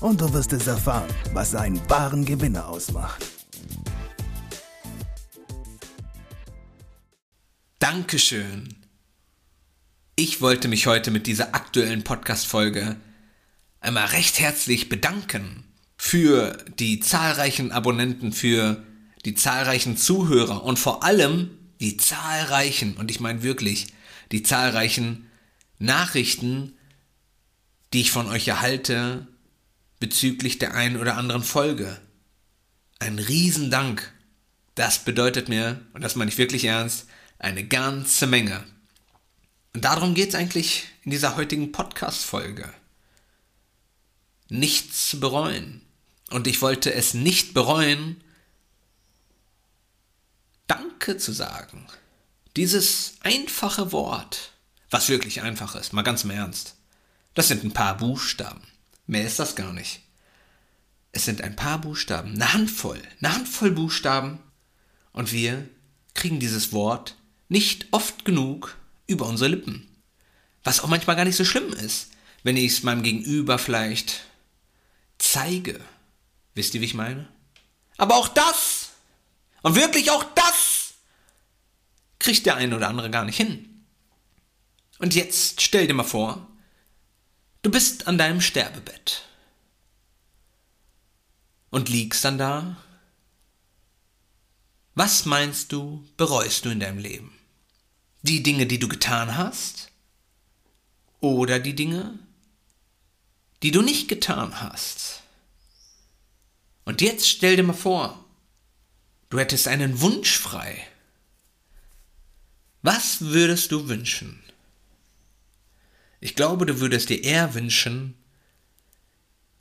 und du wirst es erfahren, was einen wahren Gewinner ausmacht. Dankeschön. Ich wollte mich heute mit dieser aktuellen Podcast-Folge einmal recht herzlich bedanken für die zahlreichen Abonnenten, für die zahlreichen Zuhörer und vor allem die zahlreichen, und ich meine wirklich, die zahlreichen Nachrichten, die ich von euch erhalte bezüglich der einen oder anderen Folge. Ein Riesendank. Das bedeutet mir, und das meine ich wirklich ernst, eine ganze Menge. Und darum geht es eigentlich in dieser heutigen Podcast-Folge. Nichts zu bereuen. Und ich wollte es nicht bereuen, Danke zu sagen. Dieses einfache Wort, was wirklich einfach ist, mal ganz im Ernst. Das sind ein paar Buchstaben. Mehr ist das gar nicht. Es sind ein paar Buchstaben, eine Handvoll, eine Handvoll Buchstaben. Und wir kriegen dieses Wort nicht oft genug über unsere Lippen. Was auch manchmal gar nicht so schlimm ist, wenn ich es meinem Gegenüber vielleicht zeige. Wisst ihr, wie ich meine? Aber auch das, und wirklich auch das, kriegt der eine oder andere gar nicht hin. Und jetzt stell dir mal vor, Du bist an deinem Sterbebett und liegst dann da. Was meinst du, bereust du in deinem Leben? Die Dinge, die du getan hast? Oder die Dinge, die du nicht getan hast? Und jetzt stell dir mal vor, du hättest einen Wunsch frei. Was würdest du wünschen? Ich glaube, du würdest dir eher wünschen,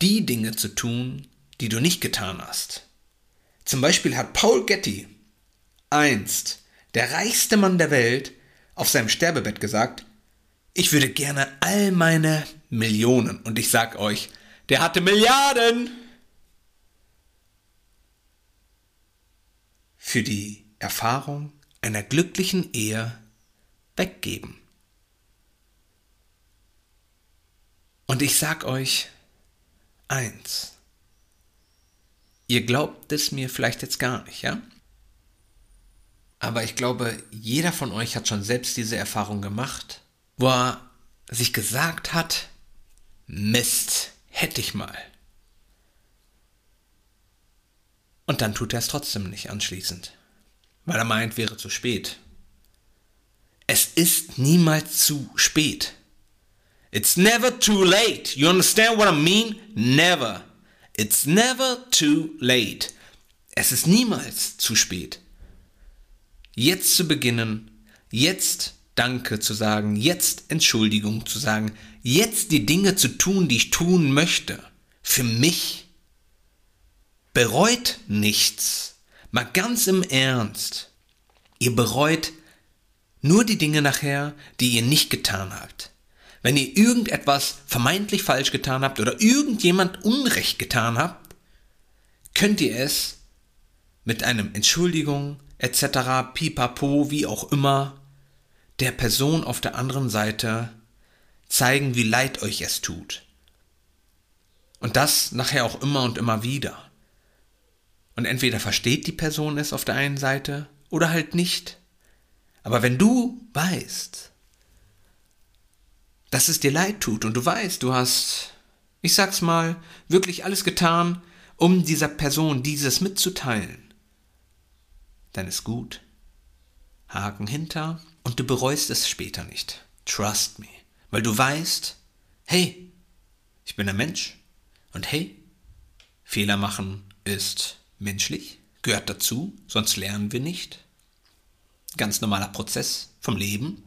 die Dinge zu tun, die du nicht getan hast. Zum Beispiel hat Paul Getty einst, der reichste Mann der Welt, auf seinem Sterbebett gesagt, ich würde gerne all meine Millionen, und ich sag euch, der hatte Milliarden, für die Erfahrung einer glücklichen Ehe weggeben. Und ich sag euch eins. Ihr glaubt es mir vielleicht jetzt gar nicht, ja? Aber ich glaube, jeder von euch hat schon selbst diese Erfahrung gemacht, wo er sich gesagt hat, Mist, hätte ich mal. Und dann tut er es trotzdem nicht anschließend, weil er meint, wäre zu spät. Es ist niemals zu spät. It's never too late. You understand what I mean? Never. It's never too late. Es ist niemals zu spät. Jetzt zu beginnen, jetzt Danke zu sagen, jetzt Entschuldigung zu sagen, jetzt die Dinge zu tun, die ich tun möchte. Für mich. Bereut nichts. Mal ganz im Ernst. Ihr bereut nur die Dinge nachher, die ihr nicht getan habt. Wenn ihr irgendetwas vermeintlich falsch getan habt oder irgendjemand Unrecht getan habt, könnt ihr es mit einem Entschuldigung etc. pipapo, wie auch immer, der Person auf der anderen Seite zeigen, wie leid euch es tut. Und das nachher auch immer und immer wieder. Und entweder versteht die Person es auf der einen Seite oder halt nicht. Aber wenn du weißt, dass es dir leid tut und du weißt, du hast, ich sag's mal, wirklich alles getan, um dieser Person dieses mitzuteilen, dann ist gut. Haken hinter und du bereust es später nicht. Trust me. Weil du weißt, hey, ich bin ein Mensch und hey, Fehler machen ist menschlich, gehört dazu, sonst lernen wir nicht. Ganz normaler Prozess vom Leben.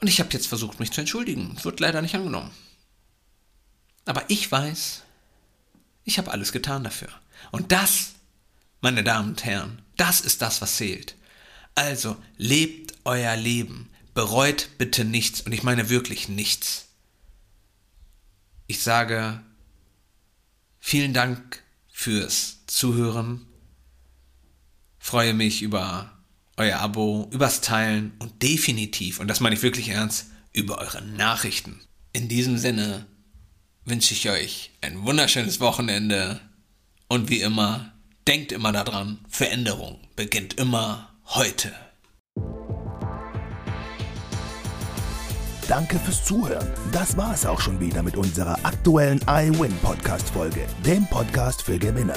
Und ich habe jetzt versucht, mich zu entschuldigen. Es wird leider nicht angenommen. Aber ich weiß, Ich habe alles getan dafür. Und das, meine Damen und Herren, das ist das, was zählt. Also lebt euer Leben. Bereut bitte nichts. Und ich meine wirklich nichts. Ich sage vielen Dank fürs Zuhören. Freue mich über euer Abo, übers Teilen und definitiv, und das meine ich wirklich ernst, über eure Nachrichten. In diesem Sinne wünsche ich euch ein wunderschönes Wochenende und wie immer, denkt immer daran, Veränderung beginnt immer heute. Danke fürs Zuhören. Das war es auch schon wieder mit unserer aktuellen iWin Podcast Folge, dem Podcast für Gewinner.